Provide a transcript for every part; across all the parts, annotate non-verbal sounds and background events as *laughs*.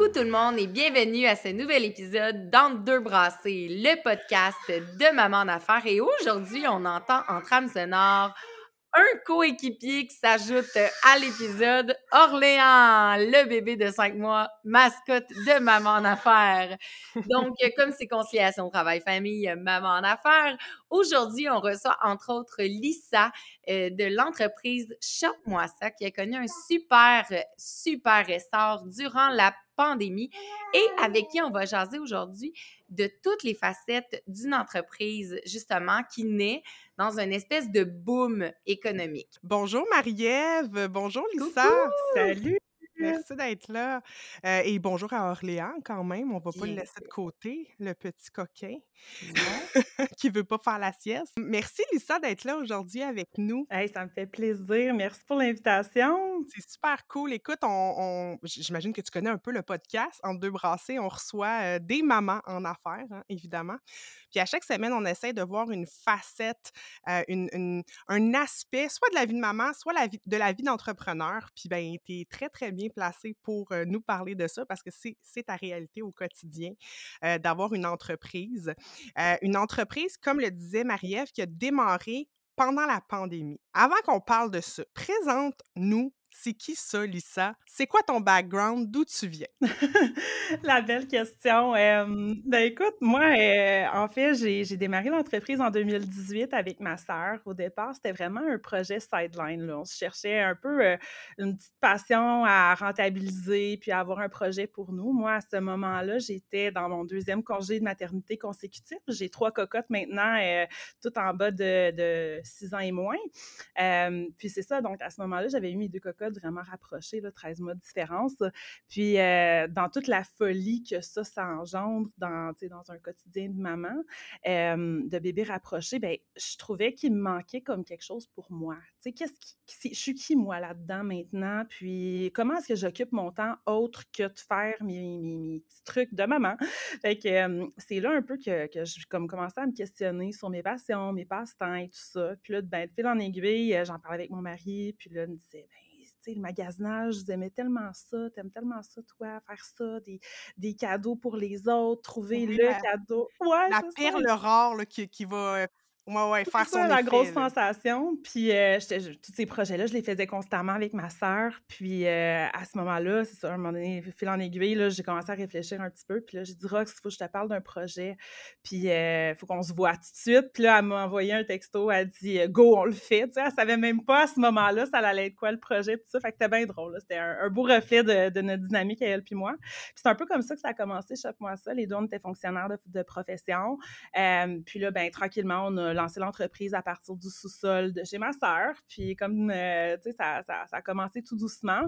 Coucou tout le monde et bienvenue à ce nouvel épisode d'Entre deux brassées, le podcast de Maman d'affaires. Et aujourd'hui, on entend en trame sonore un coéquipier qui s'ajoute à l'épisode, Orléans, le bébé de cinq mois, mascotte de Maman en affaires. Donc, *laughs* comme c'est conciliation travail-famille, Maman en affaires, aujourd'hui, on reçoit entre autres Lisa euh, de l'entreprise Shop-moi ça qui a connu un super, super essor durant la pandémie et avec qui on va jaser aujourd'hui de toutes les facettes d'une entreprise, justement, qui naît dans une espèce de boom économique. Bonjour Marie-Ève, bonjour Lisa. Salut. Merci *laughs* d'être là. Euh, et bonjour à Orléans quand même. On va pas le laisser de côté, le petit coquin *laughs* qui veut pas faire la sieste. Merci Lisa d'être là aujourd'hui avec nous. Hey, ça me fait plaisir. Merci pour l'invitation. C'est super cool. Écoute, on, j'imagine que tu connais un peu le podcast. En deux brassées, on reçoit euh, des mamans en affaires, hein, évidemment. Puis à chaque semaine, on essaie de voir une facette, euh, une, un aspect, soit de la vie de maman, soit la vie, de la vie d'entrepreneur. Puis ben, tu es très, très bien placé pour euh, nous parler de ça parce que c'est ta réalité au quotidien euh, d'avoir une entreprise. une entreprise, comme le disait Marie-Ève, qui a démarré pendant la pandémie. Avant qu'on parle de ça, présente-nous c'est qui ça, Lisa? C'est quoi ton background? D'où tu viens? *laughs* La belle question. ben écoute, moi, en fait, j'ai démarré l'entreprise en 2018 avec ma sœur. Au départ, c'était vraiment un projet sideline. Là. On se cherchait un peu une petite passion à rentabiliser puis à avoir un projet pour nous. Moi, à ce moment-là, j'étais dans mon deuxième congé de maternité consécutif. J'ai trois cocottes maintenant, tout en bas de, six ans et moins. puis c'est ça, donc à ce moment-là, j'avais eu mes deux cocottes vraiment rapprochés, là, 13 mois de différence. Puis, euh, dans toute la folie que ça, ça engendre dans, dans un quotidien de maman, de bébé rapproché, ben, je trouvais qu'il me manquait comme quelque chose pour moi. Tu sais, qu'est-ce qui, je suis qui, moi, là-dedans maintenant? Puis, comment est-ce que j'occupe mon temps autre que de faire mes, mes, petits trucs de maman? Fait c'est là un peu que, que je comme, commençais à me questionner sur mes passions, mes passe-temps et tout ça. Puis là, ben, de fil en aiguille, j'en parlais avec mon mari, puis là, il me disait, ben, le magasinage, j'aimais tellement ça, t'aimes tellement ça, toi, faire ça, des, des cadeaux pour les autres, trouver le cadeau. Ouais, la perle rare qui, qui va Ouais, ouais, faire ça, la grosse sensation. Puis, euh, tous ces projets-là, je les faisais constamment avec ma sœur. Puis, euh, à ce moment-là, c'est ça, à un moment donné, fil en aiguille, j'ai commencé à réfléchir un petit peu. Puis là, j'ai dit, Rox, il faut que je te parle d'un projet. Puis, il euh, faut qu'on se voit tout de suite. Puis là, elle m'a envoyé un texto. Elle dit, go, on le fait. Tu sais, elle savait même pas à ce moment-là, ça allait être quoi le projet. Puis ça, fait que c'était bien drôle. C'était un, beau reflet de, notre dynamique, elle puis moi. Puis, c'est un peu comme ça que ça a commencé, chaque mois ça. Les deux, on était fonctionnaires de, de profession. puis là, ben tranquillement, on a l'entreprise à partir du sous-sol de chez ma sœur. Puis comme, euh, tu sais, ça, a commencé tout doucement.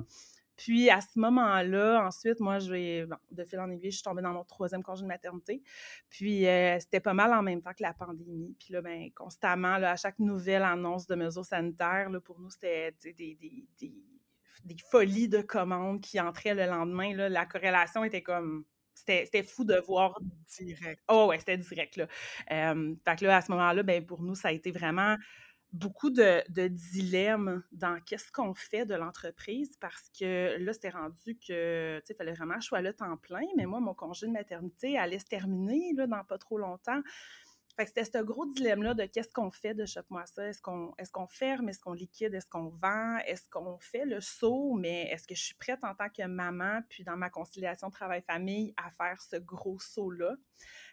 Puis à ce moment-là, ensuite, moi, je vais, de fil en aiguille, je suis tombée dans mon troisième congé de maternité. Puis euh, c'était pas mal en même temps que la pandémie. Puis là, ben, constamment, là, à chaque nouvelle annonce de mesures sanitaires, là, pour nous, c'était des, des, des, des, folies de commandes qui entraient le lendemain. Là. La corrélation était comme c'était fou de voir direct. Oh ouais, c'était direct là. fait que là, à ce moment-là, ben, pour nous, ça a été vraiment beaucoup de, de dilemmes dans qu'est-ce qu'on fait de l'entreprise parce que là, c'était rendu que, tu sais, il fallait vraiment que je sois là temps plein, mais moi, mon congé de maternité allait se terminer là, dans pas trop longtemps. Fait que c'était ce gros dilemme-là de qu'est-ce qu'on fait de Chope-moi ça? Est-ce qu'on est qu'on ferme? Est-ce qu'on liquide? Est-ce qu'on vend? Est-ce qu'on fait le saut? Mais est-ce que je suis prête en tant que maman, puis dans ma conciliation travail-famille, à faire ce gros saut-là?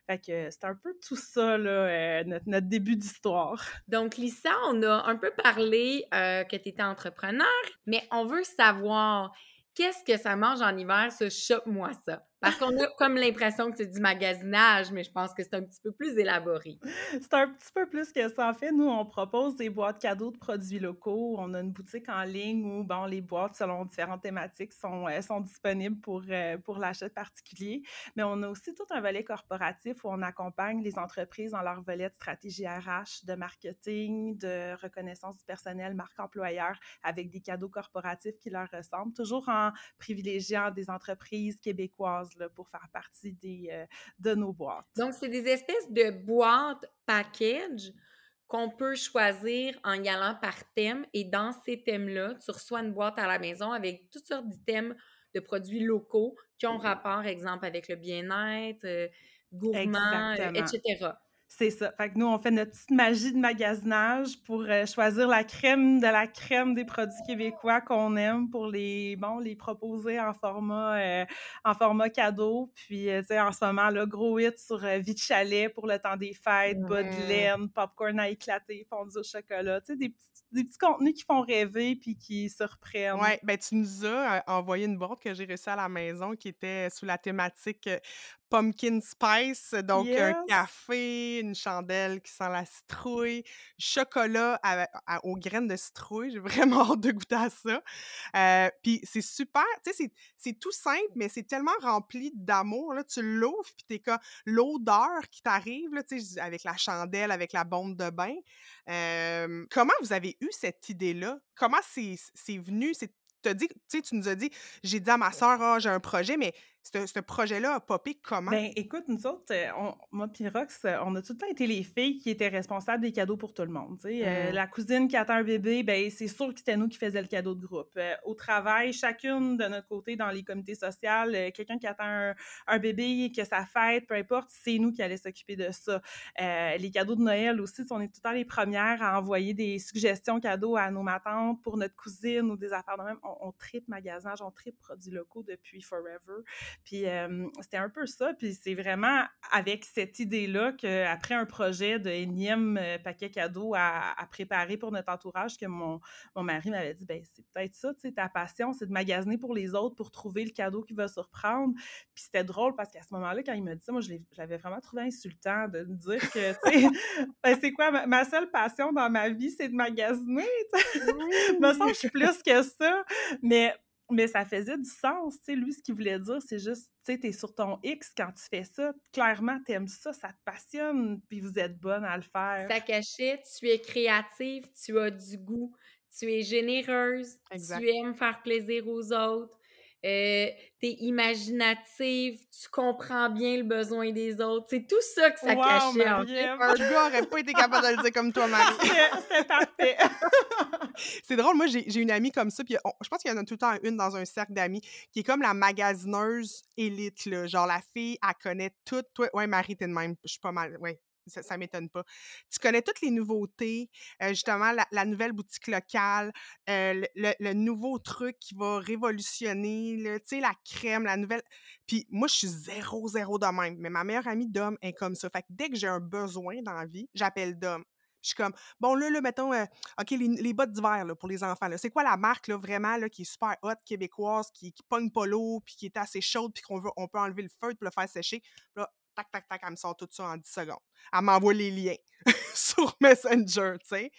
Fait que c'est un peu tout ça, là, euh, notre, début d'histoire. Donc, Lisa, on a un peu parlé euh, que tu étais entrepreneur, mais on veut savoir qu'est-ce que ça mange en hiver, ce chope-moi ça? Parce qu'on a comme l'impression que c'est du magasinage, mais je pense que c'est un petit peu plus élaboré. C'est un petit peu plus que ça. En fait, nous, on propose des boîtes cadeaux de produits locaux. On a une boutique en ligne où, bon, les boîtes, selon différentes thématiques, sont, euh, sont disponibles pour, euh, pour l'achat particulier. Mais on a aussi tout un volet corporatif où on accompagne les entreprises dans leur volet de stratégie RH, de marketing, de reconnaissance du personnel, marque employeur, avec des cadeaux corporatifs qui leur ressemblent, toujours en privilégiant des entreprises québécoises pour faire partie des, euh, de nos boîtes. Donc, c'est des espèces de boîtes package qu'on peut choisir en y allant par thème. Et dans ces thèmes-là, tu reçois une boîte à la maison avec toutes sortes de thèmes de produits locaux qui ont rapport, exemple, avec le bien-être, euh, gourmand, euh, etc. C'est ça. Fait que nous, on fait notre petite magie de magasinage pour euh, choisir la crème de la crème des produits québécois qu'on aime pour les, bon, les proposer en format, euh, en format cadeau. Puis, euh, tu sais, en ce moment, là, gros hit sur Vie de chalet pour le temps des fêtes, bas de laine, popcorn à éclater, fondu au chocolat. Tu sais, des petits, des petits contenus qui font rêver puis qui surprennent. Ouais, ben tu nous as envoyé une boîte que j'ai reçue à la maison qui était sous la thématique pumpkin spice, donc un café, une chandelle qui sent la citrouille, chocolat aux graines de citrouille. J'ai *laughs* vraiment hâte de goûter à ça. Euh, puis c'est super, tu sais, c'est tout simple, mais c'est tellement rempli d'amour. Là, tu l'ouvres, puis t'es comme l'odeur qui t'arrive, tu sais, avec la chandelle, avec la bombe de bain. Euh, comment vous avez eu cette idée-là? Comment c'est venu? Tu nous as dit, j'ai dit à ma soeur, ah, j'ai un projet, mais ce projet-là a popé comment? Ben, écoute, nous autres, euh, moi et Rox, euh, on a tout le temps été les filles qui étaient responsables des cadeaux pour tout le monde. Euh, mmh. la cousine qui attend un bébé, ben, c'est sûr que c'était nous qui faisions le cadeau de groupe. au travail, chacune de notre côté, dans les comités sociaux, quelqu'un qui attend un, bébé, que ça fête, peu importe, c'est nous qui allons s'occuper de ça. les cadeaux de Noël aussi, on est tout le temps les premières à envoyer des suggestions cadeaux à nos matantes pour notre cousine ou des affaires de même. On, on tripe magasinage, on tripe produits locaux depuis forever. Puis c'était un peu ça. Puis c'est vraiment avec cette idée-là qu'après un projet de énième paquet cadeau à, préparer pour notre entourage, que mon, mon mari m'avait dit ben c'est peut-être ça, tu sais, ta passion, c'est de magasiner pour les autres pour trouver le cadeau qui va surprendre. Puis c'était drôle parce qu'à ce moment-là, quand il m'a dit ça, moi, je l'avais vraiment trouvé insultant de me dire que, tu sais, *laughs* ben, c'est quoi, ma, seule passion dans ma vie, c'est de magasiner, sais. *laughs* me semble que je suis plus que ça. Mais mais ça faisait du sens, tu sais, lui, ce qu'il voulait dire, c'est juste, tu sais, t'es sur ton X quand tu fais ça, clairement, t'aimes ça, ça te passionne, puis vous êtes bonne à le faire. Ça cachait, tu es créative, tu as du goût, tu es généreuse, tu aimes faire plaisir aux autres, euh, t'es imaginative, tu comprends bien le besoin des autres. C'est tout ça que ça cachait. En fait. Un gars aurait pas été capable de le dire comme toi, Marie. *laughs* C'était parfait. *laughs* c'est drôle, moi j'ai une amie comme ça, puis je pense qu'il y en a tout le temps une dans un cercle d'amis qui est comme la magasineuse élite, là. Genre la fille, elle connaît tout. Toi, ouais, Marie, t'es de même. Je suis pas mal. Ouais, ça, ne m'étonne pas. Tu connais toutes les nouveautés, euh, justement, la, nouvelle boutique locale, euh, le, nouveau truc qui va révolutionner, tu sais, la crème, la nouvelle. Puis moi, je suis zéro, zéro de même. Mais ma meilleure amie Dom est comme ça. Fait que dès que j'ai un besoin dans la vie, j'appelle Dom. Je suis comme, bon, là, là mettons, euh, OK, les, bottes d'hiver pour les enfants. C'est quoi la marque là, vraiment là, qui est super hot, québécoise, qui, qui pogne pas l'eau, puis qui est assez chaude, puis qu'on veut, on peut enlever le feu pour le faire sécher. là, tac, tac, tac, elle me sort tout ça en 10 secondes. Elle m'envoie les liens *laughs* sur Messenger, tu sais.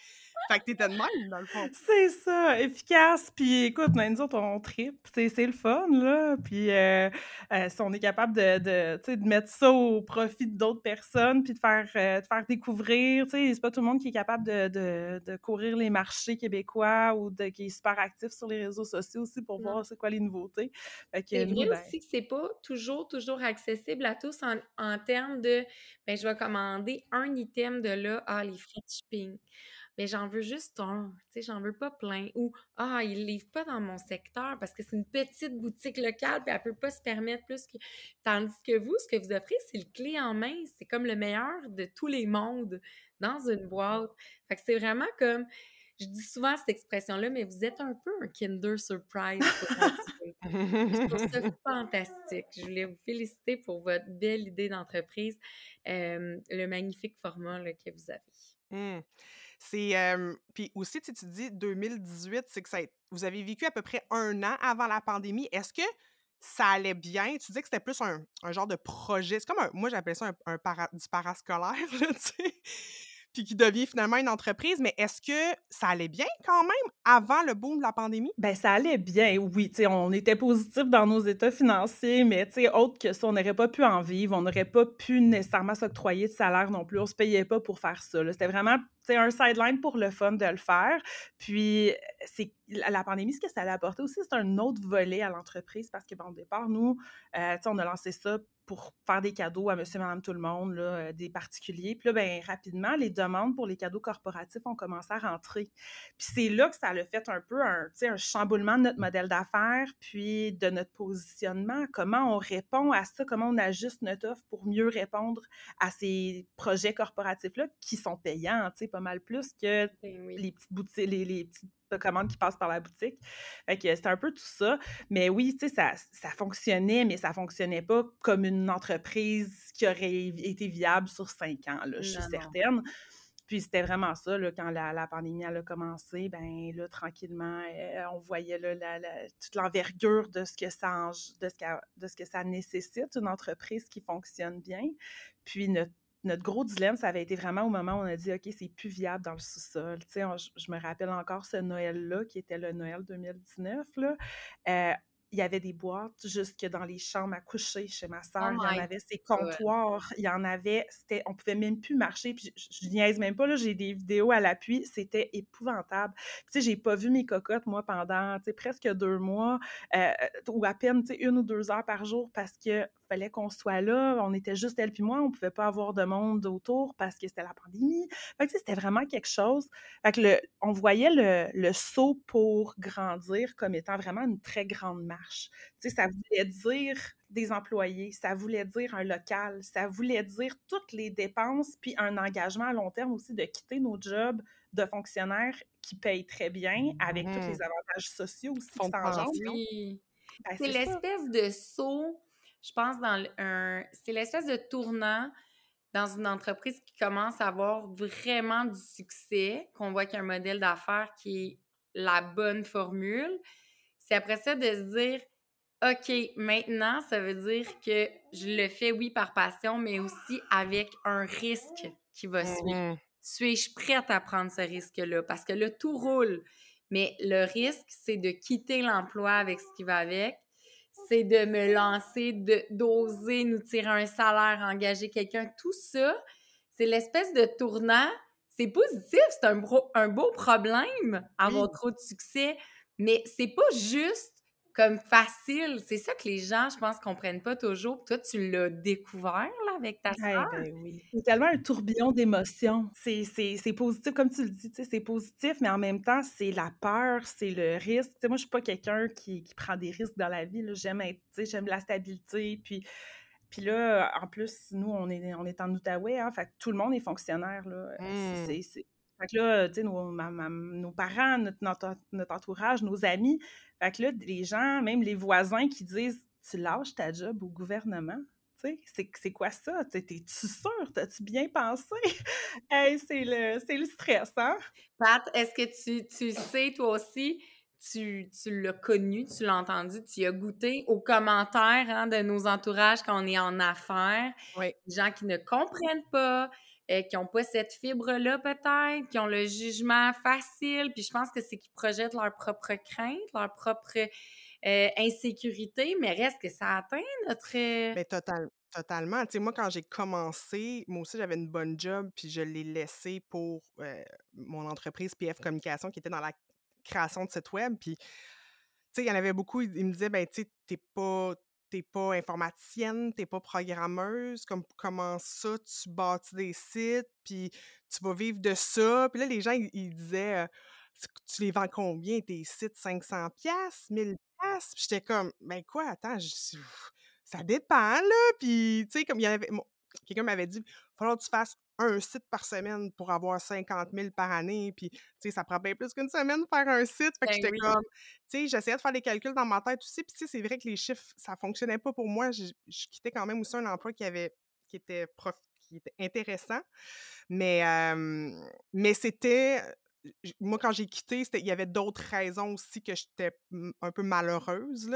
Fait que t'étais de même, dans le fond. C'est ça, efficace. Puis écoute, nous autres, on tripe. C'est le fun, là. Puis euh, euh, si on est capable de, de, de mettre ça au profit d'autres personnes, puis de faire, euh, de faire découvrir, tu sais, c'est pas tout le monde qui est capable de, de, de courir les marchés québécois ou de, qui est super actif sur les réseaux sociaux aussi pour voir c'est quoi les nouveautés. C'est vrai ben aussi que c'est pas toujours, toujours accessible à tous en, en termes de, ben, je vais commander un item de là, ah, les free shipping mais j'en veux juste un, tu sais, j'en veux pas plein. Ou, ah, il livre pas dans mon secteur parce que c'est une petite boutique locale, puis elle peut pas se permettre plus que. Tandis que vous, ce que vous offrez, c'est le clé en main, c'est comme le meilleur de tous les mondes dans une boîte. Fait que c'est vraiment comme. Je dis souvent cette expression-là, mais vous êtes un peu un Kinder Surprise. *laughs* je trouve ça fantastique. Je voulais vous féliciter pour votre belle idée d'entreprise, euh, le magnifique format que vous avez. Mmh. C'est. puis aussi, tu dis 2018, c'est que ça, vous avez vécu à peu près un an avant la pandémie. Est-ce que ça allait bien? Tu dis que c'était plus un, genre de projet. C'est comme un, moi, j'appelle ça un, du parascolaire, *laughs* tu sais puis qui devient finalement une entreprise. Mais est-ce que ça allait bien quand même avant le boom de la pandémie? Ben ça allait bien, oui. on était positif dans nos états financiers, mais autre que ça, on n'aurait pas pu en vivre, on n'aurait pas pu nécessairement s'octroyer de salaire non plus. On se payait pas pour faire ça. C'était vraiment c'est un sideline pour le fun de le faire. Puis, c'est la pandémie, ce que ça a apporté aussi, c'est un autre volet à l'entreprise parce que, bon, au départ, nous, euh, on a lancé ça pour faire des cadeaux à monsieur, madame, tout le monde, là, euh, des particuliers. Puis là, bien, rapidement, les demandes pour les cadeaux corporatifs ont commencé à rentrer. Puis c'est là que ça a fait un peu un, un chamboulement de notre modèle d'affaires, puis de notre positionnement, comment on répond à ça, comment on ajuste notre offre pour mieux répondre à ces projets corporatifs-là qui sont payants, pas mal plus que ben les petites boutiques, les, les petites commandes qui passent par la boutique. Fait que c'était un peu tout ça. Mais oui, tu sais, ça, ça fonctionnait, mais ça fonctionnait pas comme une entreprise qui aurait été viable sur cinq ans, là, je suis certaine. Puis c'était vraiment ça, là, quand la, pandémie a commencé, ben là, tranquillement, euh, on voyait là, toute l'envergure de ce que ça de ce, de ce que ça nécessite, une entreprise qui fonctionne bien. Puis notre notre gros dilemme, ça avait été vraiment au moment où on a dit, OK, c'est plus viable dans le sous-sol. Tu sais, je, me rappelle encore ce Noël-là, qui était le Noël 2019. Là. Euh, il y avait des boîtes jusque dans les chambres à coucher chez ma soeur. Oh il y en avait ces comptoirs. Il y en avait, c'était, on pouvait même plus marcher. Puis je, je niaise même pas, là, j'ai des vidéos à l'appui. C'était épouvantable. Tu sais, j'ai pas vu mes cocottes, moi, pendant, tu sais, presque deux mois, euh, ou à peine, tu sais, une ou deux heures par jour parce que fallait qu'on soit là. On était juste elle puis moi. On pouvait pas avoir de monde autour parce que c'était la pandémie. Fait que, c'était vraiment quelque chose. Fait que le, on voyait le, le, saut pour grandir comme étant vraiment une très grande marche. Tu sais, ça voulait dire des employés, ça voulait dire un local, ça voulait dire toutes les dépenses, puis un engagement à long terme aussi de quitter nos jobs de fonctionnaires qui payent très bien avec tous les mmh. avantages sociaux aussi qui. Ben, c'est l'espèce de saut je pense, dans un. C'est l'espèce de tournant dans une entreprise qui commence à avoir vraiment du succès, qu'on voit qu'il y a un modèle d'affaires qui est la bonne formule. C'est après ça de se dire OK, maintenant, ça veut dire que je le fais, oui, par passion, mais aussi avec un risque qui va suivre. Mmh Suis-je prête à prendre ce risque-là? Parce que là, tout roule. Mais le risque, c'est de quitter l'emploi avec ce qui va avec, c'est de me lancer, d'oser nous tirer un salaire, engager quelqu'un. Tout ça, c'est l'espèce de tournant. C'est positif, c'est un, un, beau problème, avoir trop de succès, mais c'est pas juste comme facile. C'est ça que les gens, je pense, comprennent pas toujours. Toi, tu l'as découvert là, avec ta sœur? Ben oui. C'est tellement un tourbillon d'émotions. C'est positif, comme tu le dis, c'est positif, mais en même temps, c'est la peur, c'est le risque. moi, je suis pas quelqu'un qui, qui, prend des risques dans la vie. J'aime j'aime la stabilité. Puis, puis là, en plus, nous, on est, on est en Outaouais, hein, fait tout le monde est fonctionnaire. Là. Mmh. C'est fait que là, tu sais, nos, nos, parents, notre, notre, entourage, nos amis, fait que là, les gens, même les voisins qui disent Tu lâches ta job au gouvernement? Tu sais, c'est quoi ça? T'es-tu sûr? T'as-tu bien pensé? *laughs* hey, c'est le, le stress, hein? Pat, est-ce que tu, tu sais, toi aussi, tu, tu l'as connu, tu l'as entendu, tu as goûté aux commentaires hein, de nos entourages quand on est en affaires? Oui. Des gens qui ne comprennent pas, euh, qui n'ont pas cette fibre-là peut-être, qui ont le jugement facile, puis je pense que c'est qu'ils projettent leur propre crainte, leur propre euh, insécurité, mais reste que ça atteint notre... Mais ben, total, totalement. Tu sais, moi, quand j'ai commencé, moi aussi, j'avais une bonne job, puis je l'ai laissé pour euh, mon entreprise PF Communication qui était dans la création de site web, puis tu sais, il y en avait beaucoup, ils me disaient, ben, tu sais, t'es pas t'es pas informaticienne, t'es pas programmeuse, comme comment ça tu bâtis des sites, puis tu vas vivre de ça? Puis là, les gens, ils, disaient, tu les vends combien tes sites? 500 pièces 1000 pièces Puis j'étais comme, ben quoi, attends, ça dépend, là. Puis, tu sais, comme il y avait, quelqu'un m'avait dit, il va falloir que tu fasses un site par semaine pour avoir 50 000 par année. Puis, tu sais, ça prend bien plus qu'une semaine de faire un site. Fait que ben j'étais comme, tu sais, j'essayais de faire des calculs dans ma tête aussi. Puis, tu sais, c'est vrai que les chiffres, ça fonctionnait pas pour moi. Je, quittais quand même aussi un emploi qui avait, qui était qui était intéressant. Mais, mais c'était moi, quand j'ai quitté, il y avait d'autres raisons aussi que j'étais un peu malheureuse.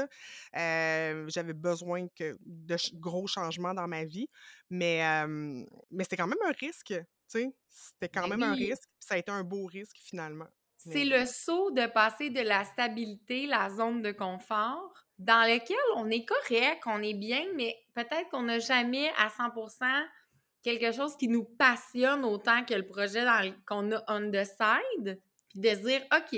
J'avais besoin que, de gros changements dans ma vie. Mais, mais c'était quand même un risque. C'était quand ben même un risque. Ça a été un beau risque finalement. C'est le saut de passer de la stabilité, la zone de confort, dans lequel on est correct, on est bien, mais peut-être qu'on n'a jamais à 100 quelque chose qui nous passionne autant que le projet qu'on a on the side, puis de dire, OK,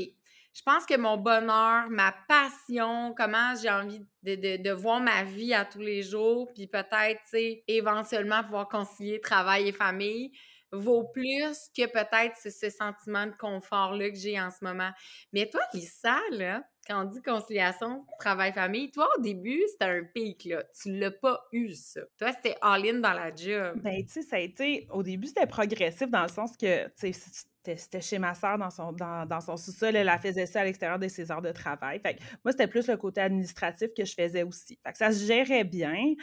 je pense que mon bonheur, ma passion, comment j'ai envie de, voir ma vie à tous les jours, puis peut-être, tu sais, éventuellement pouvoir concilier travail et famille, vaut plus que peut-être ce, ce sentiment de confort-là que j'ai en ce moment. Mais toi, Lisa, là, quand on dit conciliation, travail-famille, toi, au début, c'était un pic, là. Tu l'as pas eu, ça. Toi, c'était all-in dans la job. Ben, tu sais, ça a été... Au début, c'était progressif dans le sens que, tu sais, c'était chez ma soeur dans son, dans, son sous-sol. Elle, a faisait ça à l'extérieur de ses heures de travail. Fait que moi, c'était plus le côté administratif que je faisais aussi. Fait que ça se gérait bien.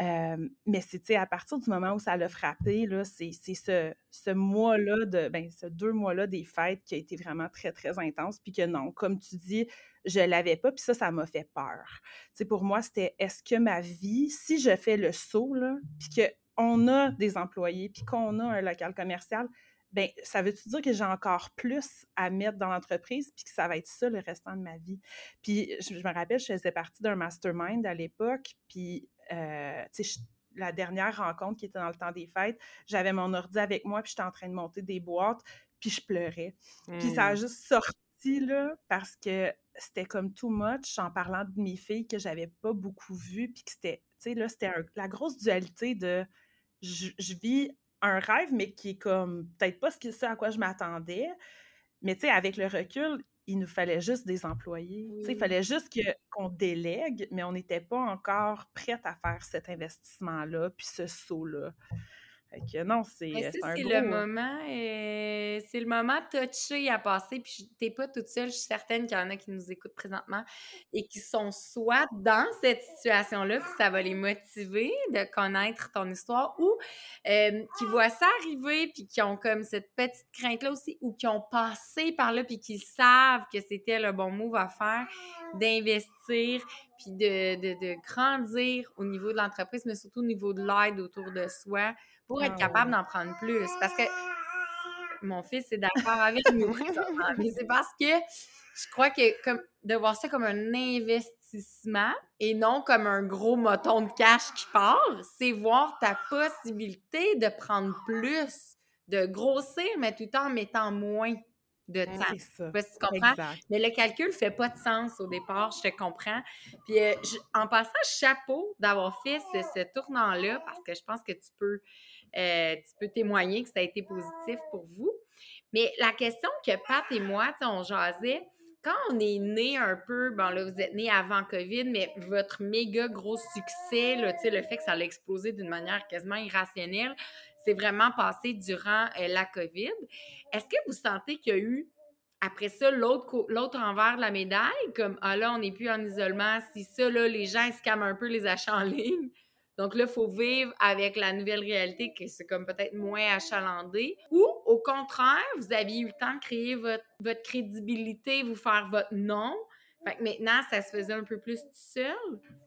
Mais c'est à partir du moment où ça l'a frappé, c'est ce, ce mois-là, de ben, ce deux mois-là des fêtes qui a été vraiment très, très intense. Puis que non, comme tu dis, je l'avais pas, puis ça, ça m'a fait peur. sais, pour moi, c'était est-ce que ma vie, si je fais le saut, là, puis qu'on a des employés, puis qu'on a un local commercial, ben ça veut-tu dire que j'ai encore plus à mettre dans l'entreprise, puis que ça va être ça le restant de ma vie? Puis je, me rappelle, je faisais partie d'un mastermind à l'époque, puis, euh, la dernière rencontre qui était dans le temps des fêtes, j'avais mon ordi avec moi, puis j'étais en train de monter des boîtes, puis je pleurais. Puis ça a mmh. juste sorti, là, parce que c'était comme too much en parlant de mes filles que j'avais pas beaucoup vues, puis que c'était, tu sais, là, c'était la grosse dualité de je, vis un rêve, mais qui est comme peut-être pas ce, à quoi je m'attendais. Mais tu sais, avec le recul, il nous fallait juste des employés. Il fallait juste que, qu'on délègue, mais on n'était pas encore prête à faire cet investissement-là, puis ce saut-là non, c'est c'est le moment, euh, c'est le moment touché à passer. Puis t'es pas toute seule. Je suis certaine qu'il y en a qui nous écoutent présentement et qui sont soit dans cette situation-là, puis ça va les motiver de connaître ton histoire, ou qui voient ça arriver, puis qui ont comme cette petite crainte-là aussi, ou qui ont passé par là, puis qui savent que c'était le bon move à faire, d'investir, puis de, de, de grandir au niveau de l'entreprise, mais surtout au niveau de l'aide autour de soi pour être ah capable d'en prendre plus. Parce que mon fils est d'accord avec nous. *laughs* mais c'est parce que je crois que comme, de voir ça comme un investissement et non comme un gros moton de cash qui part, c'est voir ta possibilité de prendre plus, de grossir, mais tout en mettant moins de temps. Ça. tu comprends? Mais le calcul fait pas de sens au départ, je te comprends. Puis euh, en passant, chapeau d'avoir fait ce, ce tournant-là parce que je pense que tu peux euh, tu peux témoigner que ça a été positif pour vous. Mais la question que Pat et moi, on jasait, quand on est né un peu, bon là, vous êtes né avant COVID, mais votre méga gros succès, le fait que ça a explosé d'une manière quasiment irrationnelle, c'est vraiment passé durant euh, la COVID. Est-ce que vous sentez qu'il y a eu, après ça, l'autre, envers de la médaille, comme, ah là, on n'est plus en isolement, si ça, là, les gens scamment un peu les achats en ligne, donc là, il faut vivre avec la nouvelle réalité que c'est comme peut-être moins achalandé. Ou au contraire, vous aviez eu le temps de créer votre, votre crédibilité, vous faire votre nom. Fait que maintenant, ça se faisait un peu plus tout seul.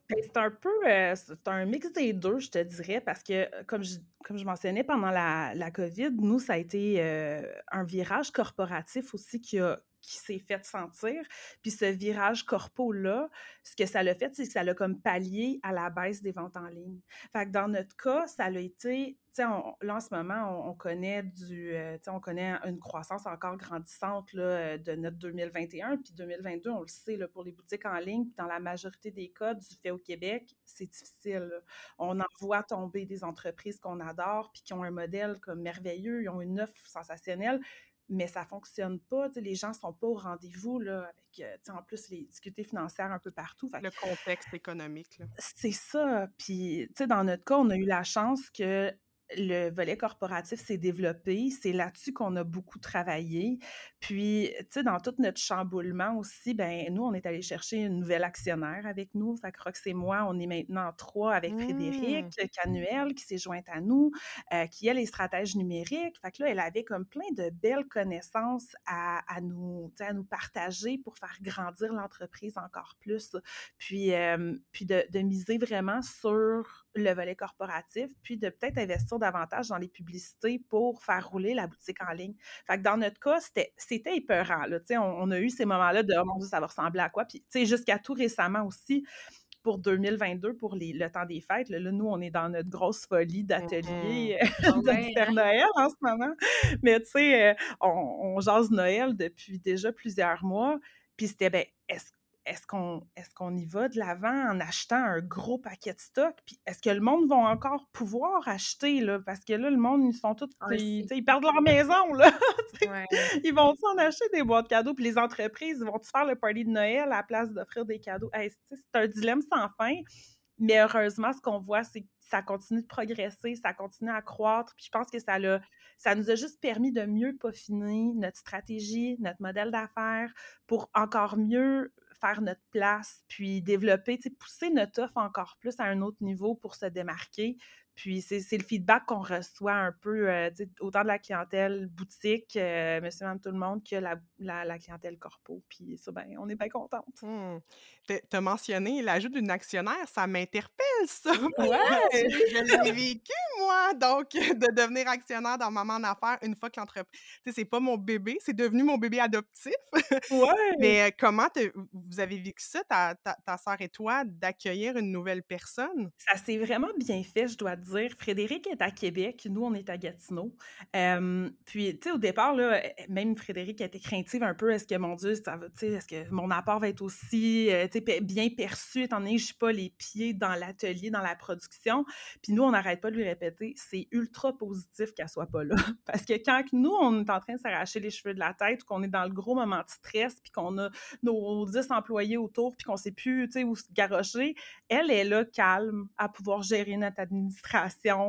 Ben, c'est un peu, euh, c'est un mix des deux, je te dirais, parce que comme je, comme je mentionnais pendant la, la COVID, nous, ça a été euh, un virage corporatif aussi qui a, qui s'est fait sentir. Puis ce virage corpo-là, ce que ça l'a fait, c'est que ça l'a comme pallié à la baisse des ventes en ligne. Fait que dans notre cas, ça l'a été, tu sais, là en ce moment, on, connaît du, euh, on connaît une croissance encore grandissante là, de notre 2021, puis 2022, on le sait, là, pour les boutiques en ligne, dans la majorité des cas du fait au Québec, c'est difficile. On en voit tomber des entreprises qu'on adore, puis qui ont un modèle comme merveilleux, ils ont une offre sensationnelle, mais ça fonctionne pas. Les gens sont pas au rendez-vous avec euh, en plus les difficultés financières un peu partout. le contexte économique. C'est ça. Puis dans notre cas, on a eu la chance que le volet corporatif s'est développé. C'est là-dessus qu'on a beaucoup travaillé. Puis, tu sais, dans tout notre chamboulement aussi, ben nous, on est allé chercher une nouvelle actionnaire avec nous. Fait que Rox et moi, on est maintenant trois avec Frédéric mmh. Canuel qui s'est jointe à nous, euh, qui est les stratèges numériques. Fait que là, elle avait comme plein de belles connaissances à, à nous, à nous partager pour faire grandir l'entreprise encore plus. Puis, euh, puis de, de miser vraiment sur le volet corporatif, puis de peut-être investir davantage dans les publicités pour faire rouler la boutique en ligne. Fait que dans notre cas, c'était, c'était épeurant. Là, on, on a eu ces moments-là de « Oh mon Dieu, ça va ressembler à quoi? » Puis jusqu'à tout récemment aussi, pour 2022, pour les, le temps des fêtes, là, nous, on est dans notre grosse folie d'atelier mmh *laughs* de Père Noël en ce moment. Mais tu sais, euh, on, on jase Noël depuis déjà plusieurs mois. Puis c'était, ben, est-ce est-ce qu'on est qu'on y va de l'avant en achetant un gros paquet de stock? Puis est-ce que le monde va encore pouvoir acheter? Là? Parce que là, le monde, ils sont tous. Ah, ils, perdent leur maison. Là, *laughs* Ils vont en acheter des boîtes cadeaux? Puis les entreprises vont-ils faire le party de Noël à la place d'offrir des cadeaux? c'est un dilemme sans fin. Mais heureusement, ce qu'on voit, c'est que ça continue de progresser, ça continue à croître. Puis je pense que ça, ça nous a juste permis de mieux peaufiner notre stratégie, notre modèle d'affaires pour encore mieux faire notre place, puis développer, pousser notre offre encore plus à un autre niveau pour se démarquer, puis c'est le feedback qu'on reçoit un peu, euh, autant de la clientèle boutique, euh, monsieur, madame, tout le monde, que la, la, clientèle corpo. Puis ça, ben, on est bien contente. Mmh. Tu as mentionné l'ajout d'une actionnaire, ça m'interpelle, ça. *laughs* Ouais! je l'ai vécu, moi. Donc, de devenir actionnaire dans Maman en affaires une fois que l'entreprise. Tu sais, c'est pas mon bébé, c'est devenu mon bébé adoptif. *laughs* ouais! Mais comment vous avez vécu ça, ta, ta, ta soeur et toi, d'accueillir une nouvelle personne? Ça s'est vraiment bien fait, je dois dire Frédéric est à Québec, nous, on est à Gatineau. puis, tu sais, au départ, là, eh, même Frédéric était craintive un peu. Est-ce que, mon Dieu, ça va, est-ce que mon apport va être aussi euh, bien perçu, étant donné que je suis pas les pieds dans l'atelier, dans la production. Puis nous, on n'arrête pas de lui répéter, c'est ultra positif qu'elle soit pas là. *laughs* Parce que quand nous, on est en train de s'arracher les cheveux de la tête, qu'on est dans le gros moment de stress, puis qu'on a nos 10 employés autour, puis qu'on sait plus, où se garrocher, elle est là, calme, à pouvoir gérer notre administration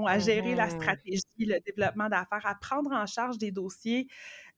à gérer la mmh stratégie, le développement d'affaires, à prendre en charge des dossiers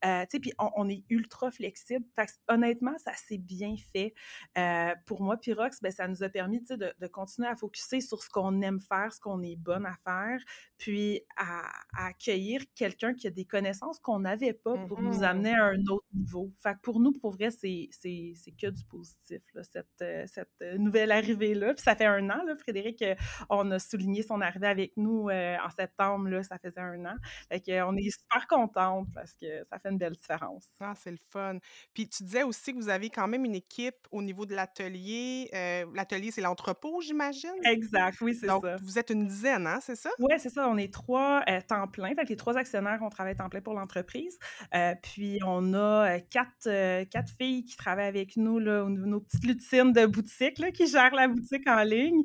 euh, puis on, est ultra flexible. honnêtement, ça s'est bien fait. Euh, pour moi, Pyrox, ben, ça nous a permis de, de, continuer à focuser sur ce qu'on aime faire, ce qu'on est bonne à faire, puis à, accueillir quelqu'un qui a des connaissances qu'on n'avait pas pour nous mmh amener à un autre niveau. Fait pour nous, pour vrai, c'est que du positif, là, cette, euh, cette nouvelle arrivée-là. Puis ça fait un an, là, Frédéric, on a souligné son arrivée avec nous en septembre, là, ça faisait un an. Fait on est super contente parce que ça fait belle différence. Ah, c'est le fun. Puis tu disais aussi que vous avez quand même une équipe au niveau de l'atelier. Euh, l'atelier, c'est l'entrepôt, j'imagine? Exact, oui, c'est ça. Vous êtes une dizaine, hein, c'est ça? Oui, c'est ça. On est trois euh, temps plein. Fait que les trois actionnaires, on travaille temps plein pour l'entreprise. Euh, puis on a quatre, quatre filles qui travaillent avec nous, là, nos petites lutines de boutique, là, qui gèrent la boutique en ligne,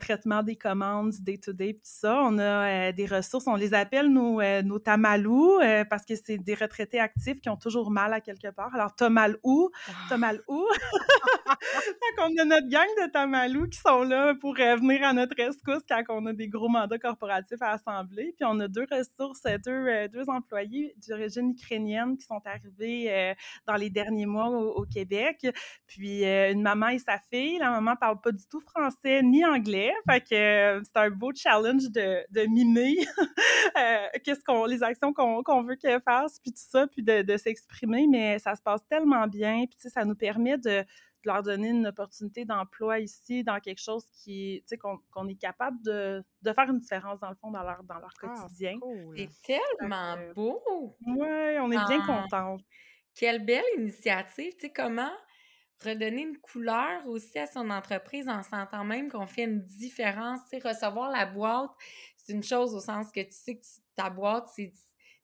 traitement des commandes, day-to-day, tout ça. On a des ressources, on les appelle nos, nos tamalous, parce que c'est des retraités qui ont toujours mal à quelque part. Alors, t'as mal où? T'as mal où? *laughs* Donc, on a notre gang de tamalous qui sont là pour euh, venir à notre rescousse quand on a des gros mandats corporatifs à assembler. Puis, on a deux ressources, euh, deux, euh, deux employés d'origine ukrainienne qui sont arrivés dans les derniers mois au, Québec. Puis, une maman et sa fille. La maman parle pas du tout français ni anglais. Fait que c'est un beau challenge de, de mimer *laughs* qu'est-ce qu'on, les actions qu'on veut qu'elle fasse, puis tout ça, puis de, s'exprimer, mais ça se passe tellement bien, puis ça nous permet de, leur donner une opportunité d'emploi ici, dans quelque chose qui, tu sais, qu'on est capable de, faire une différence, dans le fond, dans leur, dans leur ah, quotidien. C'est tellement beau! Oui, on est bien ah. contents. quelle belle initiative. Tu sais, comment redonner une couleur aussi à son entreprise en sentant même qu'on fait une différence? Tu sais, recevoir la boîte, c'est une chose au sens que tu sais que ta boîte, c'est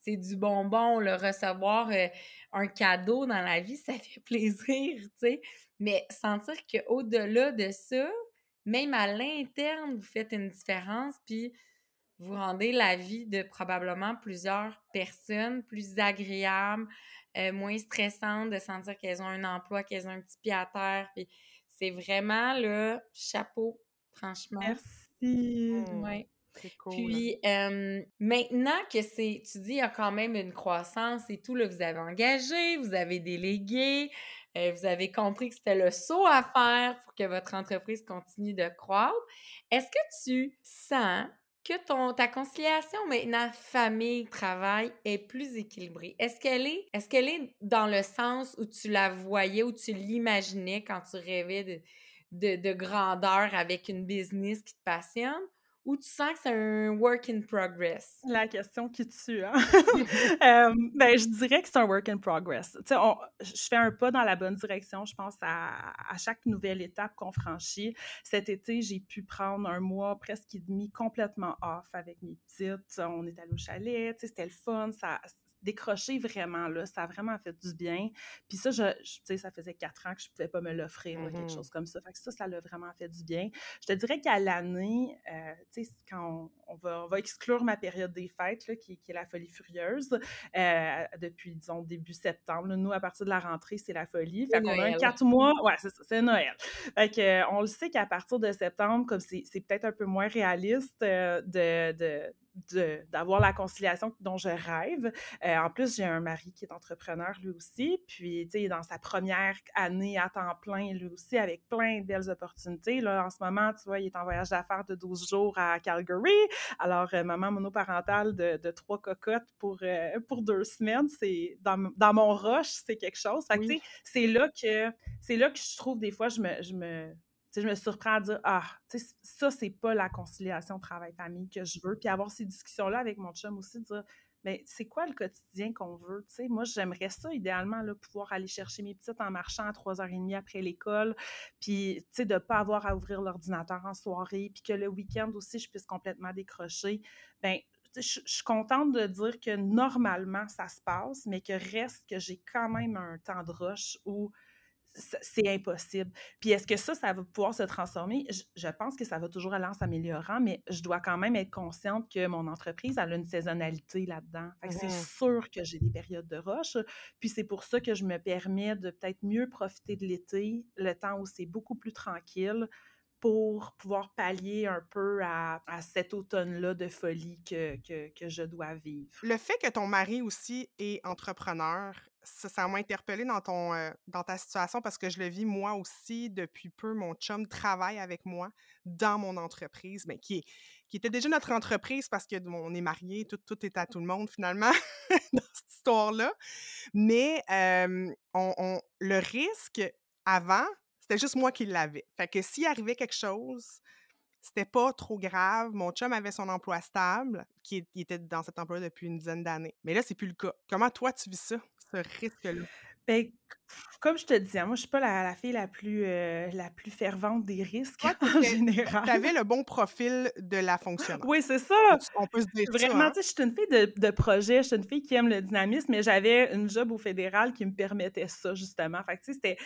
du bonbon. Le recevoir euh, un cadeau dans la vie, *laughs* ça fait plaisir, tu sais. Mais sentir qu'au-delà de ça, même à l'interne, vous faites une différence, puis vous rendez la vie de probablement plusieurs personnes plus agréable, euh, moins stressante de sentir qu'elles ont un emploi, qu'elles ont un petit pied à terre. Puis c'est vraiment le chapeau, franchement. Merci. Ouais. Cool. Puis maintenant que c'est, tu dis, il y a quand même une croissance et tout, là, vous avez engagé, vous avez délégué, euh, vous avez compris que c'était le saut à faire pour que votre entreprise continue de croître. Est-ce que tu sens que ton, ta conciliation maintenant famille-travail est plus équilibrée? Est-ce qu'elle est, est, est dans le sens où tu la voyais, où tu l'imaginais quand tu rêvais de, de, grandeur avec une business qui te passionne? Ou tu sens que c'est un work in progress? La question qui tue, hein? *laughs* ben, je dirais que c'est un work in progress. Tu sais, je fais un pas dans la bonne direction, je pense, à, à chaque nouvelle étape qu'on franchit. Cet été, j'ai pu prendre un mois presque et demi complètement off avec mes petites. On est allé au chalet, tu sais, c'était le fun, ça, décrocher vraiment, là, ça a vraiment fait du bien. Puis ça, je, tu sais, ça faisait quatre ans que je ne pouvais pas me l'offrir, quelque mmh chose comme ça. Fait que ça, ça l'a vraiment fait du bien. Je te dirais qu'à l'année, euh, tu sais, quand on, va, on, va, exclure ma période des fêtes, là, qui, qui, est la folie furieuse, euh, depuis, disons, début septembre. nous, à partir de la rentrée, c'est la folie. Fait qu'on a un quatre mois, ouais, c'est ça, c'est Noël. Fait que, euh, on le sait qu'à partir de septembre, comme c'est, peut-être un peu moins réaliste de, de d'avoir la conciliation dont je rêve. Euh, en plus, j'ai un mari qui est entrepreneur lui aussi, puis tu sais, dans sa première année à temps plein lui aussi, avec plein de belles opportunités. Là, en ce moment, tu vois, il est en voyage d'affaires de 12 jours à Calgary. Alors, euh, maman monoparentale de, de, trois cocottes pour, euh, pour deux semaines, c'est dans, dans, mon rush, c'est quelque chose. Fait que, tu sais, c'est là que c'est là que je trouve des fois, je me, je me je me surprends à dire Ah, ça, c'est pas la conciliation travail-famille que je veux. Puis avoir ces discussions-là avec mon chum aussi, dire Mais c'est quoi le quotidien qu'on veut? moi, j'aimerais ça, idéalement, là, pouvoir aller chercher mes petites en marchant à 3h30 après l'école, puis de ne pas avoir à ouvrir l'ordinateur en soirée, puis que le week-end aussi, je puisse complètement décrocher. Bien, je, suis contente de dire que normalement, ça se passe, mais que reste que j'ai quand même un temps de rush où c'est impossible. Puis est-ce que ça, ça va pouvoir se transformer? Je, pense que ça va toujours aller en s'améliorant, mais je dois quand même être consciente que mon entreprise, elle a une saisonnalité là-dedans. C'est mmh sûr que j'ai des périodes de roche. Puis c'est pour ça que je me permets de peut-être mieux profiter de l'été, le temps où c'est beaucoup plus tranquille, pour pouvoir pallier un peu à, cet automne-là de folie que, que, je dois vivre. Le fait que ton mari aussi est entrepreneur, ça, m'a interpellée dans, ton, euh, dans ta situation parce que je le vis moi aussi depuis peu. Mon chum travaille avec moi dans mon entreprise, mais qui, qui était déjà notre entreprise parce qu'on est mariés, tout, tout est à tout le monde finalement *laughs* dans cette histoire-là. Mais on, le risque avant, c'était juste moi qui l'avais. Fait que s'il arrivait quelque chose, c'était pas trop grave. Mon chum avait son emploi stable, qui était dans cet emploi depuis une dizaine d'années. Mais là, c'est plus le cas. Comment toi, tu vis ça, ce risque-là? Ben, comme je te disais, moi, je suis pas la, fille la plus, euh, la plus fervente des risques *laughs* en général. Tu avais le bon profil de la fonctionnaire. Oui, c'est ça. On peut se dire Vraiment, hein? tu sais, je suis une fille de, de, projet, je suis une fille qui aime le dynamisme, mais j'avais une job au fédéral qui me permettait ça, justement. Fait que, tu sais, c'était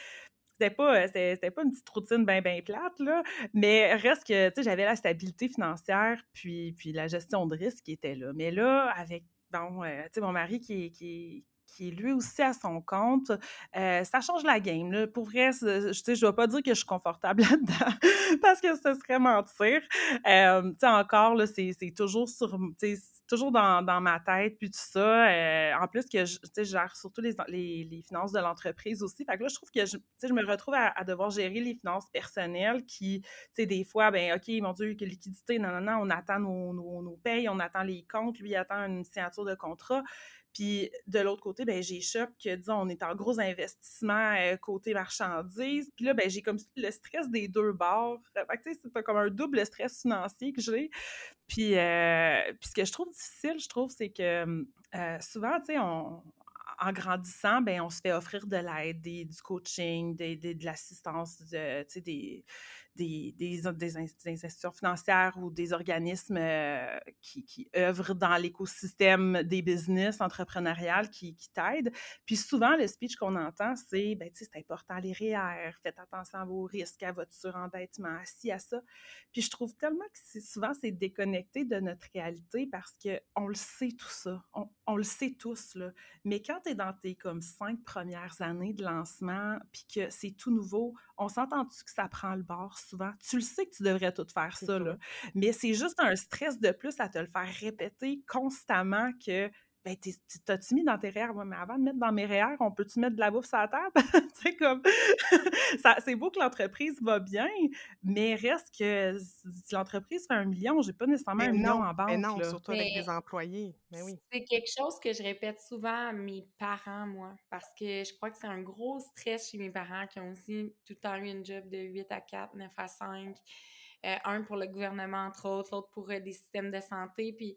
c'était pas, euh, c'était pas une petite routine bien, bien plate, là, mais reste que, tu sais, j'avais la stabilité financière, puis, puis la gestion de risque qui était là. Mais là, avec, bon, euh, tu sais, mon mari qui, qui, qui est lui aussi à son compte, euh, ça change la game. Là. Pour vrai, je ne vais pas dire que je suis confortable *laughs* là-dedans parce que ce serait mentir. Euh, encore, c'est toujours sur toujours dans, dans, ma tête, puis tout ça. Euh, en plus que je, gère surtout les, les, les finances de l'entreprise aussi. Fait que là, je trouve que je, je me retrouve à, devoir gérer les finances personnelles qui, tu sais, des fois, ben OK, mon Dieu, que liquidité, non, non, non, on attend nos, nos, nos payes, on attend les comptes, lui, il attend une signature de contrat. Puis de l'autre côté, ben j'ai Shop que, disons, on est en gros investissement euh, côté marchandises. Puis là, ben j'ai comme le stress des deux bords. Fait tu sais, c'est comme un double stress financier que j'ai. Puis, euh, puis ce que je trouve difficile, je trouve, c'est que euh, souvent, tu sais, en grandissant, ben, on se fait offrir de l'aide, du coaching, de l'assistance, de, des, des, des, des, institutions financières ou des organismes euh, qui, qui, œuvrent dans l'écosystème des business entrepreneuriales qui, qui t'aident. Puis souvent, le speech qu'on entend, c'est ben, c'est important les REER, faites attention à vos risques, à votre surendettement, assis à ça. Puis je trouve tellement que souvent, c'est déconnecté de notre réalité parce qu'on le sait tout ça. On, on le sait tous, là. Mais quand tu es dans tes comme cinq premières années de lancement, puis que c'est tout nouveau, on s'entend-tu que ça prend le bord souvent? Tu le sais que tu devrais tout faire ça, là. Mais c'est juste un stress de plus à te le faire répéter constamment que ben, t'as-tu mis dans tes REER? mais avant de mettre dans mes REER, on peut-tu mettre de la bouffe sur la table? *laughs* c'est comme, *laughs* c'est beau que l'entreprise va bien, mais reste que si l'entreprise fait un million, j'ai pas nécessairement un million en banque. Mais non, surtout avec des employés. Mais oui. C'est quelque chose que je répète souvent à mes parents, moi, parce que je crois que c'est un gros stress chez mes parents qui ont aussi tout le temps eu une job de 8 à 4, 9 à 5. Euh, un pour le gouvernement, entre autres, l'autre pour euh, des systèmes de santé. Puis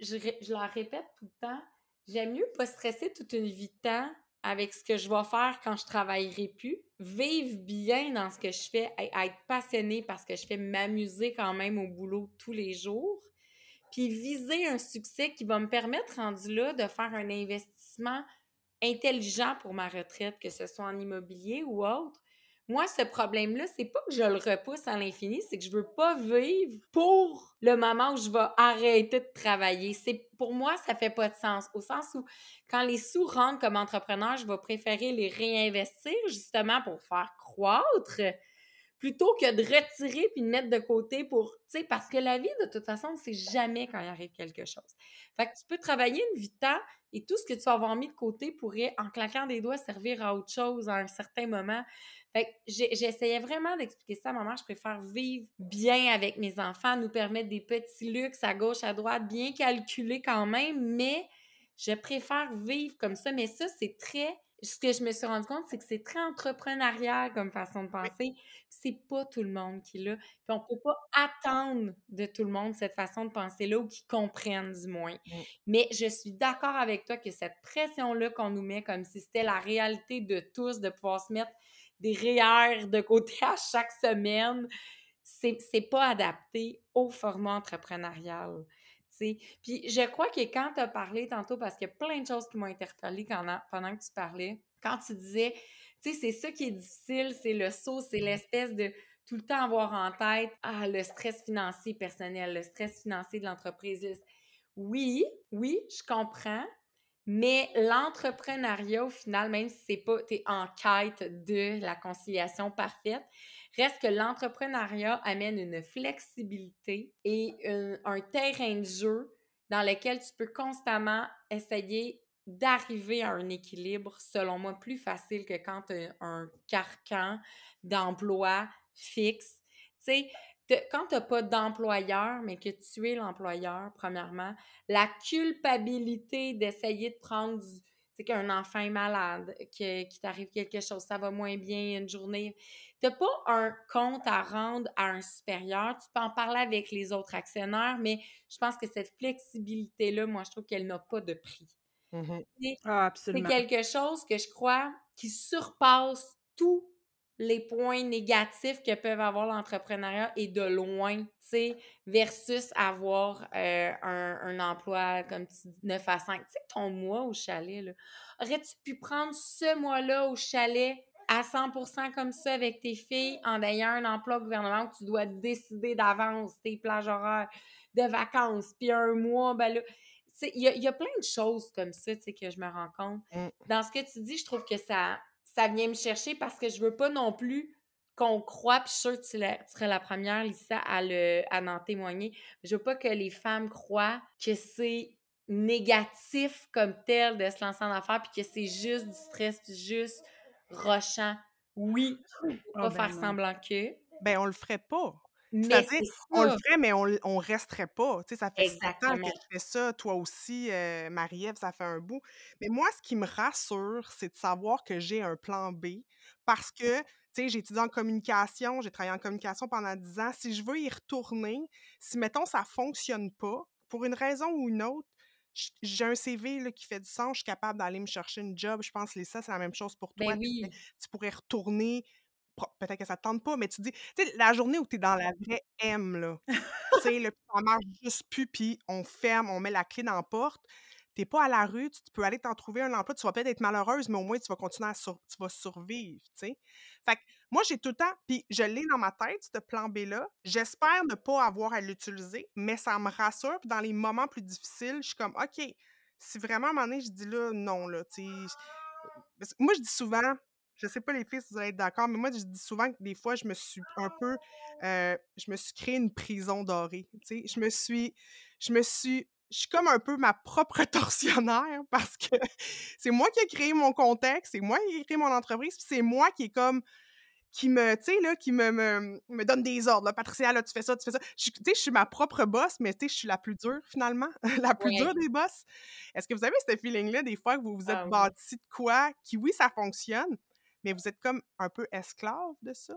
je, je leur répète tout le temps, j'aime mieux pas stresser toute une vie de temps avec ce que je vais faire quand je travaillerai plus, vivre bien dans ce que je fais, être passionné parce que je fais m'amuser quand même au boulot tous les jours, puis viser un succès qui va me permettre, rendu là, de faire un investissement intelligent pour ma retraite, que ce soit en immobilier ou autre, moi, ce problème-là, c'est pas que je le repousse à l'infini, c'est que je veux pas vivre pour le moment où je vais arrêter de travailler. C'est pour moi, ça fait pas de sens. Au sens où, quand les sous rentrent comme entrepreneur, je vais préférer les réinvestir justement pour faire croître plutôt que de retirer puis de mettre de côté pour, tu sais, parce que la vie, de toute façon, c'est jamais quand il arrive quelque chose. Fait que tu peux travailler une vie de temps et tout ce que tu vas avoir mis de côté pourrait, en claquant des doigts, servir à autre chose à un certain moment. Fait que j'essayais vraiment d'expliquer ça à maman. Je préfère vivre bien avec mes enfants, nous permettre des petits luxes à gauche, à droite, bien calculés quand même, mais je préfère vivre comme ça. Mais ça, c'est très ce que je me suis rendu compte, c'est que c'est très entrepreneurial comme façon de penser. C'est pas tout le monde qui l'a. Puis on peut pas attendre de tout le monde cette façon de penser-là ou qu'ils comprennent du moins. Mais je suis d'accord avec toi que cette pression-là qu'on nous met comme si c'était la réalité de tous, de pouvoir se mettre des REER de côté *laughs* à chaque semaine, c'est pas adapté au format entrepreneurial. Puis je crois que quand tu as parlé tantôt, parce qu'il y a plein de choses qui m'ont interpellée pendant que tu parlais, quand tu disais, tu sais, c'est ça qui est difficile, c'est le saut, c'est l'espèce de tout le temps avoir en tête ah, le stress financier personnel, le stress financier de l'entreprise. Oui, oui, je comprends, mais l'entrepreneuriat, au final, même si c'est pas, tu es en quête de la conciliation parfaite, Reste que l'entrepreneuriat amène une flexibilité et un, terrain de jeu dans lequel tu peux constamment essayer d'arriver à un équilibre, selon moi, plus facile que quand tu as un carcan d'emploi fixe. Tu sais, quand tu n'as pas d'employeur, mais que tu es l'employeur, premièrement, la culpabilité d'essayer de prendre du, qu'un enfant est malade, qu'il t'arrive quelque chose, ça va moins bien une journée. Tu n'as pas un compte à rendre à un supérieur. Tu peux en parler avec les autres actionnaires, mais je pense que cette flexibilité-là, moi, je trouve qu'elle n'a pas de prix. Mmh ah, c'est quelque chose que je crois qui surpasse tous les points négatifs que peuvent avoir l'entrepreneuriat et de loin, tu sais, versus avoir euh, un, emploi comme tu dis, 9 à 5. Tu sais, ton mois au chalet, là, aurais-tu pu prendre ce mois-là au chalet à 100% comme ça avec tes filles en ayant un emploi au gouvernement où tu dois décider d'avance tes plages horaires de vacances, puis un mois, ben là, il y, a plein de choses comme ça, tu sais, que je me rends compte. Mmh. Dans ce que tu dis, je trouve que ça, ça vient me chercher parce que je veux pas non plus qu'on croit, puis je suis sûre que tu, serais la première, Lisa, à, le, à en témoigner. Je veux pas que les femmes croient que c'est négatif comme tel de se lancer en affaires, puis que c'est juste du stress, puis juste rochant. Oui, on va oh, faire ben semblant que. Ben, on le ferait pas. C'est-à-dire, on le ferait, mais on, on resterait pas. Tu sais, ça fait longtemps que tu fais ça, toi aussi, euh, Marie-Ève, ça fait un bout. Mais moi, ce qui me rassure, c'est de savoir que j'ai un plan B parce que, tu sais, j'ai étudié en communication, j'ai travaillé en communication pendant 10 ans. Si je veux y retourner, si, mettons, ça fonctionne pas, pour une raison ou une autre, j'ai un CV là, qui fait du sens, je suis capable d'aller me chercher une job. Je pense, Lisa, c'est la même chose pour toi. Ben oui. Tu pourrais retourner, peut-être que ça te tente pas, mais tu dis, tu sais, la journée où tu es dans la vraie M, là, *laughs* tu sais, le ça marche juste plus, puis on ferme, on met la clé dans la porte. T'es pas à la rue, tu peux aller t'en trouver un emploi, tu vas peut-être être malheureuse, mais au moins tu vas continuer à tu vas survivre, tu sais. Fait que moi, j'ai tout le temps, puis je l'ai dans ma tête, ce plan B-là. J'espère ne pas avoir à l'utiliser, mais ça me rassure. Puis dans les moments plus difficiles, je suis comme, OK, si vraiment à un moment donné, je dis là, non, là, tu sais. Moi, je dis souvent, je sais pas les filles si vous allez être d'accord, mais moi, je dis souvent que des fois, je me suis un peu, euh, je me suis créé une prison dorée, tu sais. Je me suis, je me suis je suis comme un peu ma propre *laughs* tortionnaire parce que *laughs* c'est moi qui ai créé mon contexte, c'est moi qui ai créé mon entreprise, puis c'est moi qui est comme qui me, tu sais, là, qui me, me, donne des ordres. Là. Patricia, là, tu fais ça, tu fais ça. Tu sais, je suis ma propre boss, mais tu sais, je suis la plus dure, finalement. *laughs* la plus dure des boss. Est-ce que vous avez ce feeling-là, des fois, que vous vous êtes ah bâti de quoi, qui, oui, ça fonctionne, mais vous êtes comme un peu esclave de ça?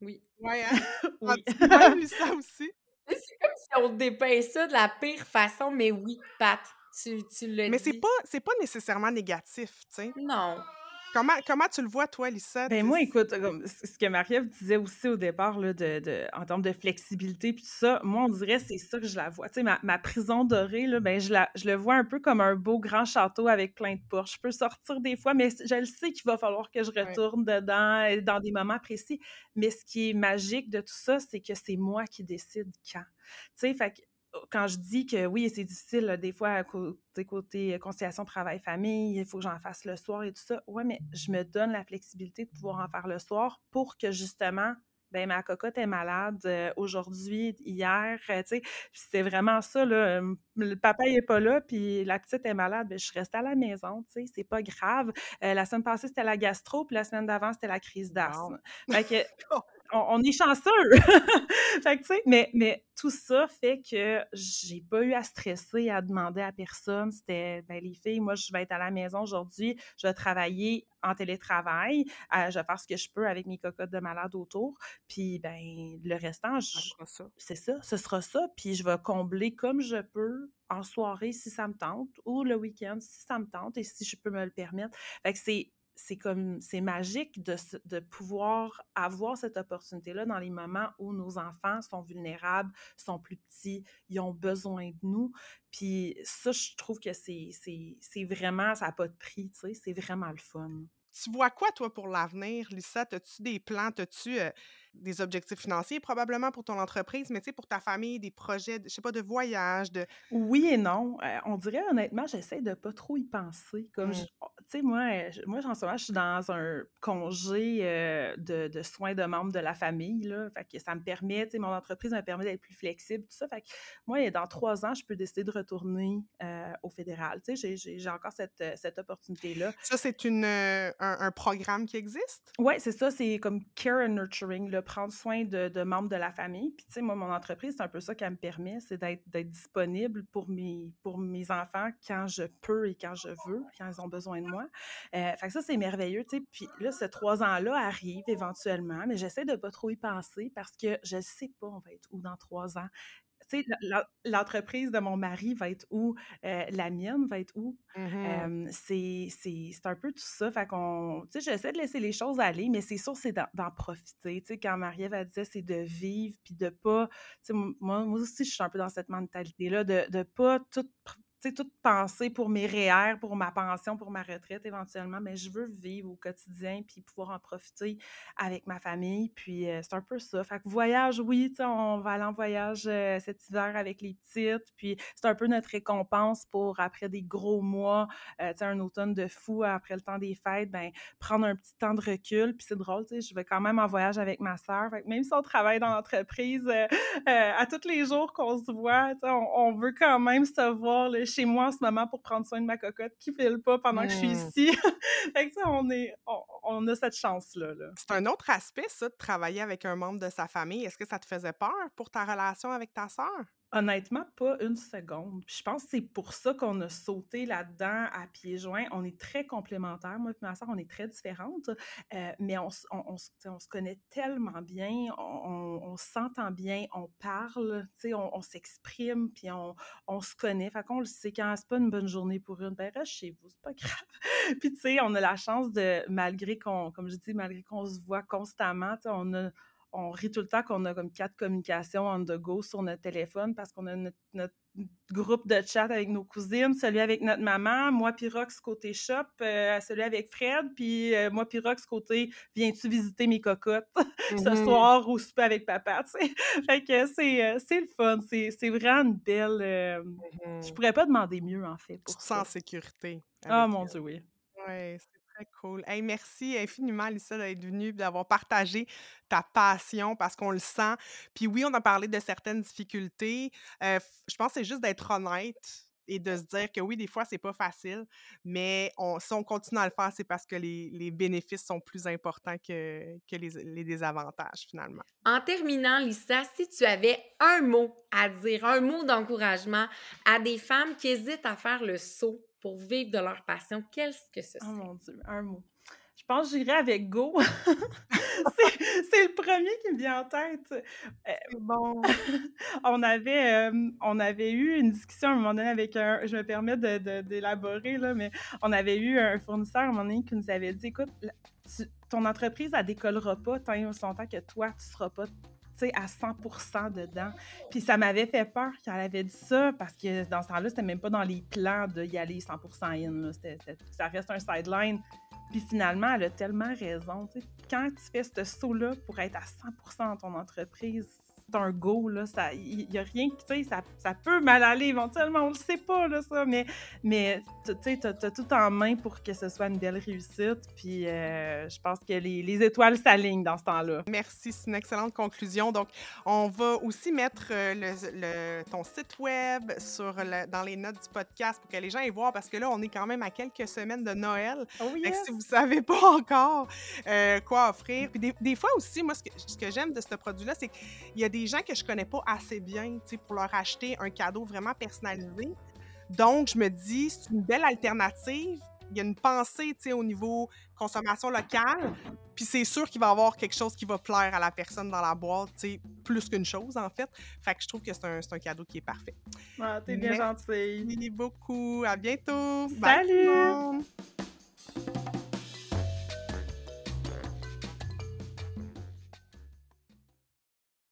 Oui. Ouais, hein? *laughs* *laughs* oui. Ah, tu *laughs* ça aussi? C'est comme si on dépeint ça de la pire façon, mais oui, Pat, tu, tu le Mais c'est pas, pas nécessairement négatif, tu sais? Non. Comment, comment tu le vois, toi, Lisa? Ben moi, écoute, ce que Marie-Ève disait aussi au départ, là, de, de, en termes de flexibilité, puis tout ça, moi, on dirait c'est ça que je la vois. Tu sais, ma, ma, prison dorée, là, ben, je, la, je le vois un peu comme un beau grand château avec plein de portes. Je peux sortir des fois, mais je le sais qu'il va falloir que je retourne dedans dans des moments précis. Mais ce qui est magique de tout ça, c'est que c'est moi qui décide quand. Tu sais, fait que quand je dis que oui, c'est difficile des fois côté, côté euh, conciliation travail-famille, il faut que j'en fasse le soir et tout ça. Ouais, mais je me donne la flexibilité de pouvoir en faire le soir pour que justement, ben ma cocotte est malade euh, aujourd'hui, hier, euh, tu sais. c'est vraiment ça, là. Le papa n'est pas là, puis la petite est malade, ben, je reste à la maison, tu sais, c'est pas grave. la semaine passée, c'était la gastro, puis la semaine d'avant, c'était la crise d'asthme. Fait que *laughs* on, est chanceux. *laughs* fait que, mais, mais tout ça fait que j'ai pas eu à stresser, à demander à personne. C'était, ben, les filles, moi, je vais être à la maison aujourd'hui, je vais travailler en télétravail, euh, je vais faire ce que je peux avec mes cocottes de malade autour. Puis, ben, le restant, c'est ça, ce sera ça. Puis, je vais combler comme je peux en soirée si ça me tente ou le week-end si ça me tente et si je peux me le permettre. Fait que c'est c'est comme c'est magique de, de, pouvoir avoir cette opportunité-là dans les moments où nos enfants sont vulnérables, sont plus petits, ils ont besoin de nous. Puis ça, je trouve que c'est vraiment, ça n'a pas de prix, tu sais, c'est vraiment le fun. Tu vois quoi, toi, pour l'avenir, Lisa? As-tu des plans? As-tu des objectifs financiers probablement pour ton entreprise, mais tu sais, pour ta famille, des projets, je sais pas, de voyage, de... Oui et non. on dirait, honnêtement, j'essaie de pas trop y penser. Comme, mmh. oh, tu sais, moi, moi, en ce moment, je suis dans un congé de, de, soins de membres de la famille, là. Fait que ça me permet, tu sais, mon entreprise me permet d'être plus flexible, tout ça. Fait que moi, dans trois ans, je peux décider de retourner au fédéral. Tu sais, j'ai encore cette, cette opportunité-là. Ça, c'est une, un, programme qui existe? Oui, c'est ça. C'est comme Care and Nurturing, le prendre soin de, membres de la famille. Puis, tu sais, moi, mon entreprise, c'est un peu ça qu'elle me permet, c'est d'être disponible pour mes, pour mes enfants quand je peux et quand je veux, quand ils ont besoin de moi. Euh, fait que ça, c'est merveilleux, tu sais. Puis là, ces trois ans-là arrivent éventuellement, mais j'essaie de pas trop y penser parce que je sais pas on va être où dans trois ans tu sais, l'entreprise de mon mari va être où, euh, la mienne va être où? Mmh c'est un peu tout ça. Fait qu'on, tu sais, j'essaie de laisser les choses aller, mais c'est sûr, c'est d'en profiter. Tu sais, quand Marie-Ève a dit, c'est de vivre, puis de pas, tu sais, moi, moi aussi, je suis un peu dans cette mentalité-là, de ne pas tout tout penser pour mes REER, pour ma pension, pour ma retraite éventuellement, mais je veux vivre au quotidien puis pouvoir en profiter avec ma famille. Puis euh, c'est un peu ça. Fait que voyage, oui, on va aller en voyage euh, cet hiver avec les petites. Puis c'est un peu notre récompense pour après des gros mois, euh, un automne de fou après le temps des fêtes, ben prendre un petit temps de recul. Puis c'est drôle, je vais quand même en voyage avec ma soeur. Fait que même si on travaille dans l'entreprise à tous les jours qu'on se voit, on, on, veut quand même se voir le chez moi en ce moment pour prendre soin de ma cocotte qui file pas pendant que je suis mmh. ici. *laughs* fait que ça, on, est, on, a cette chance-là. C'est un autre aspect, ça, de travailler avec un membre de sa famille. Est-ce que ça te faisait peur pour ta relation avec ta sœur? Honnêtement, pas une seconde. Puis je pense que c'est pour ça qu'on a sauté là-dedans à pieds joints. On est très complémentaires. Moi et ma soeur, on est très différentes, euh, mais on, on, on, se connaît tellement bien, on, s'entend bien, on parle, on, s'exprime, puis on, se connaît. Fait qu'on le sait, quand c'est pas une bonne journée pour une, ben reste chez vous, c'est pas *laughs* grave. puis tu sais, on a la chance de, malgré qu'on, comme je dis, malgré qu'on se voit constamment, on a on rit tout le temps qu'on a comme quatre communications on the go sur notre téléphone parce qu'on a notre, groupe de chat avec nos cousines, celui avec notre maman, moi puis Rox côté shop, euh, celui avec Fred, puis euh, moi puis Rox côté viens-tu visiter mes cocottes *laughs* ce mm-hmm. soir ou souper avec papa, tu sais? *laughs* fait que c'est, euh, le fun, c'est, vraiment une belle... Je mm-hmm. pourrais pas demander mieux, en fait, pour tu sécurité. Ah, mon Dieu, oui. Oui, cool. merci infiniment, Lisa, d'être venue, d'avoir partagé ta passion parce qu'on le sent. Puis oui, on a parlé de certaines difficultés. je pense que c'est juste d'être honnête et de se dire que oui, des fois, c'est pas facile, mais si on continue à le faire, c'est parce que les, bénéfices sont plus importants que, que les, les, désavantages, finalement. En terminant, Lisa, si tu avais un mot à dire, un mot d'encouragement à des femmes qui hésitent à faire le saut pour vivre de leur passion, qu'est-ce que ce serait? Oh mon Dieu, un mot. Je pense que j'irais avec Go. *laughs* c'est le premier qui me vient en tête. Euh, bon. *laughs* on, avait, euh, on avait eu une discussion à un moment donné avec un. Je me permets d'élaborer, de, là, mais on avait eu un fournisseur à un moment donné qui nous avait dit écoute, ton entreprise, elle décollera pas tant et aussi longtemps que toi, tu seras pas à 100% dedans. Puis ça m'avait fait peur qu'elle avait dit ça parce que dans ce temps-là, c'était même pas dans les plans d'y aller 100 in. ça reste un sideline. Puis finalement, elle a tellement raison. Quand tu fais ce saut-là pour être à 100% dans ton entreprise, un go, là. Il n'y a rien qui, tu sais, ça, ça, peut mal aller éventuellement, on le sait pas, là, ça, mais, mais tu sais, tu as, tout en main pour que ce soit une belle réussite. Puis euh, je pense que les, les étoiles s'alignent dans ce temps-là. Merci, c'est une excellente conclusion. Donc, on va aussi mettre euh, le, ton site web sur dans les notes du podcast pour que les gens aient voir, parce que là, on est quand même à quelques semaines de Noël. Oh yes. Si vous savez pas *laughs* encore euh, quoi offrir. Puis des, des, fois aussi, moi, ce que, ce que j'aime de ce produit-là, c'est qu'il y a des des gens que je connais pas assez bien, pour leur acheter un cadeau vraiment personnalisé. Donc, je me dis, c'est une belle alternative. Il y a une pensée, au niveau consommation locale. Puis c'est sûr qu'il va y avoir quelque chose qui va plaire à la personne dans la boîte, plus qu'une chose, en fait. Fait que je trouve que c'est un, un, cadeau qui est parfait. Ah, t'es bien gentil. Merci beaucoup. À bientôt. Salut!